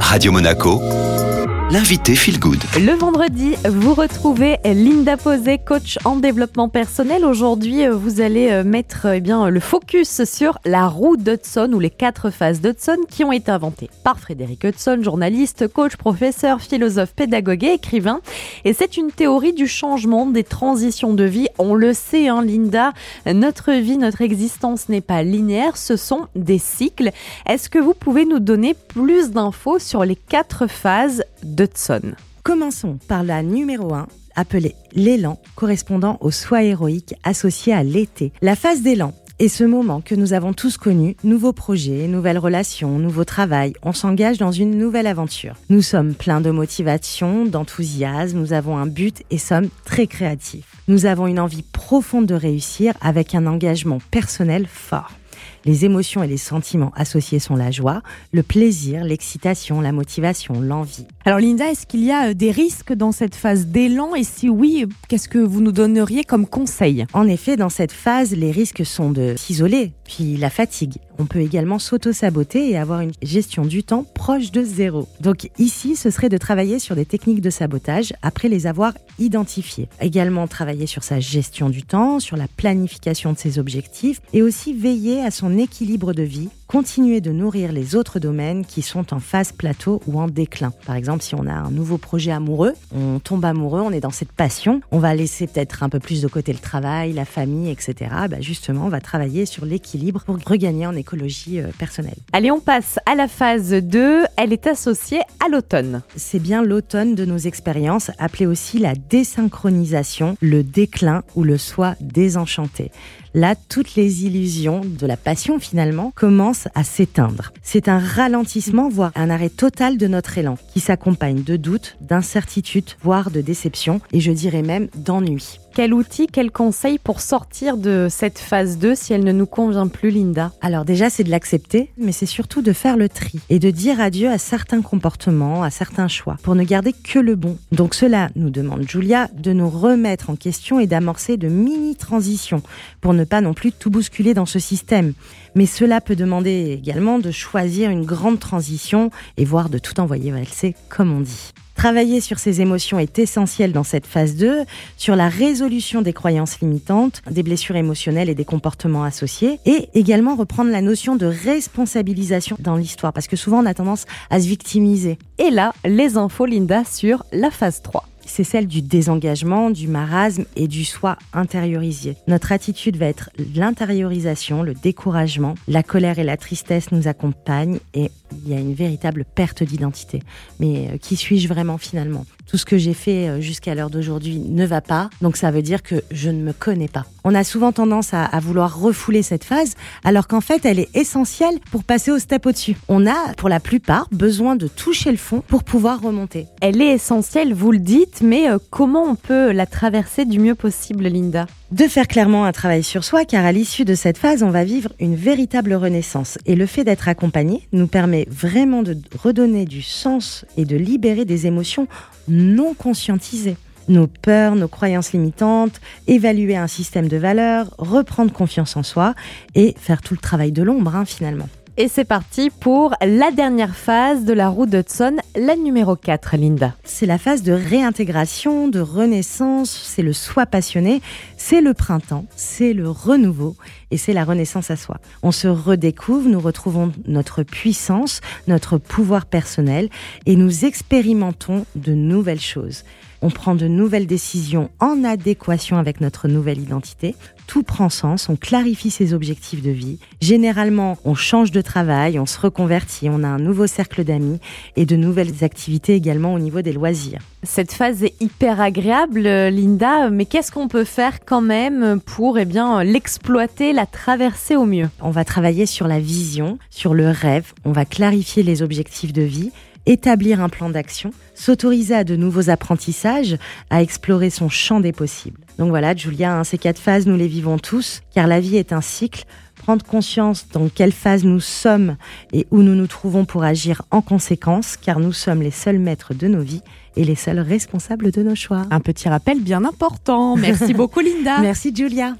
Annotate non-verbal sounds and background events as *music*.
Radio Monaco, l'invité Feel Good. Le vendredi, vous retrouvez Linda Posé, coach en développement personnel. Aujourd'hui, euh, vous allez euh, mettre eh bien, le focus sur la roue d'Hudson ou les quatre phases d'Hudson qui ont été inventées par Frédéric Hudson, journaliste, coach, professeur, philosophe, pédagogue et écrivain. Et c'est une théorie du changement, des transitions de vie. On le sait, hein, Linda, notre vie, notre existence n'est pas linéaire, ce sont des cycles. Est-ce que vous pouvez nous donner plus d'infos sur les quatre phases d'Hudson Commençons par la numéro 1, appelée l'élan, correspondant au soi héroïque associé à l'été. La phase d'élan est ce moment que nous avons tous connu, nouveaux projets, nouvelles relations, nouveau travail, on s'engage dans une nouvelle aventure. Nous sommes pleins de motivation, d'enthousiasme, nous avons un but et sommes très créatifs. Nous avons une envie profonde de réussir avec un engagement personnel fort. Les émotions et les sentiments associés sont la joie, le plaisir, l'excitation, la motivation, l'envie. Alors Linda, est-ce qu'il y a euh, des risques dans cette phase d'élan? Et si oui, qu'est-ce que vous nous donneriez comme conseil? En effet, dans cette phase, les risques sont de s'isoler, puis la fatigue. On peut également s'auto-saboter et avoir une gestion du temps proche de zéro. Donc ici, ce serait de travailler sur des techniques de sabotage après les avoir identifiées. Également travailler sur sa gestion du temps, sur la planification de ses objectifs et aussi veiller à son équilibre de vie continuer de nourrir les autres domaines qui sont en phase plateau ou en déclin. Par exemple, si on a un nouveau projet amoureux, on tombe amoureux, on est dans cette passion, on va laisser peut-être un peu plus de côté le travail, la famille, etc. Bah justement, on va travailler sur l'équilibre pour regagner en écologie euh, personnelle. Allez, on passe à la phase 2. Elle est associée à l'automne. C'est bien l'automne de nos expériences, appelée aussi la désynchronisation, le déclin ou le soi désenchanté. Là, toutes les illusions de la passion finalement commencent à s'éteindre. C'est un ralentissement, voire un arrêt total de notre élan, qui s'accompagne de doutes, d'incertitudes, voire de déceptions, et je dirais même d'ennui. Quel outil, quel conseil pour sortir de cette phase 2 si elle ne nous convient plus, Linda Alors déjà, c'est de l'accepter, mais c'est surtout de faire le tri et de dire adieu à certains comportements, à certains choix, pour ne garder que le bon. Donc cela nous demande, Julia, de nous remettre en question et d'amorcer de mini-transitions pour ne pas non plus tout bousculer dans ce système. Mais cela peut demander également de choisir une grande transition et voire de tout envoyer valser, comme on dit. Travailler sur ces émotions est essentiel dans cette phase 2, sur la résolution des croyances limitantes, des blessures émotionnelles et des comportements associés, et également reprendre la notion de responsabilisation dans l'histoire, parce que souvent on a tendance à se victimiser. Et là, les infos, Linda, sur la phase 3 c'est celle du désengagement, du marasme et du soi intériorisé. Notre attitude va être l'intériorisation, le découragement, la colère et la tristesse nous accompagnent et il y a une véritable perte d'identité. Mais euh, qui suis-je vraiment finalement? Tout ce que j'ai fait euh, jusqu'à l'heure d'aujourd'hui ne va pas, donc ça veut dire que je ne me connais pas. On a souvent tendance à, vouloir refouler cette phase, alors qu'en fait elle est essentielle pour passer au step au-dessus. On a, pour la plupart, besoin de toucher le fond pour pouvoir remonter. Elle est essentielle, vous le dites, mais euh, comment on peut la traverser du mieux possible, Linda? De faire clairement un travail sur soi, car à l'issue de cette phase, on va vivre une véritable renaissance. Et le fait d'être accompagné nous permet vraiment de redonner du sens et de libérer des émotions non conscientisées nos peurs, nos croyances limitantes, évaluer un système de valeurs, reprendre confiance en soi et faire tout le travail de l'ombre hein, finalement. Et c'est parti pour la dernière phase de la roue d'Hudson, la numéro 4, Linda. C'est la phase de réintégration, de renaissance, c'est le soi passionné, c'est le printemps, c'est le renouveau et c'est la renaissance à soi. On se redécouvre, nous retrouvons notre puissance, notre pouvoir personnel et nous expérimentons de nouvelles choses. On prend de nouvelles décisions en adéquation avec notre nouvelle identité. Tout prend sens, on clarifie ses objectifs de vie. Généralement, on change de travail, on se reconvertit, on a un nouveau cercle d'amis et de nouvelles activités également au niveau des loisirs. Cette phase est hyper agréable, Linda, mais qu'est-ce qu'on peut faire quand même pour eh bien, l'exploiter, la traverser au mieux? On va travailler sur la vision, sur le rêve, on va clarifier les objectifs de vie, établir un plan d'action, s'autoriser à de nouveaux apprentissages, à explorer son champ des possibles. Donc voilà, Julia, hein, ces quatre phases, nous les vivons tous, car la vie est un cycle. Prendre conscience dans quelle phase nous sommes et où nous nous trouvons pour agir en conséquence, car nous sommes les seuls maîtres de nos vies et les seuls responsables de nos choix. Un petit rappel bien important. Merci beaucoup, Linda. *laughs* Merci, Julia.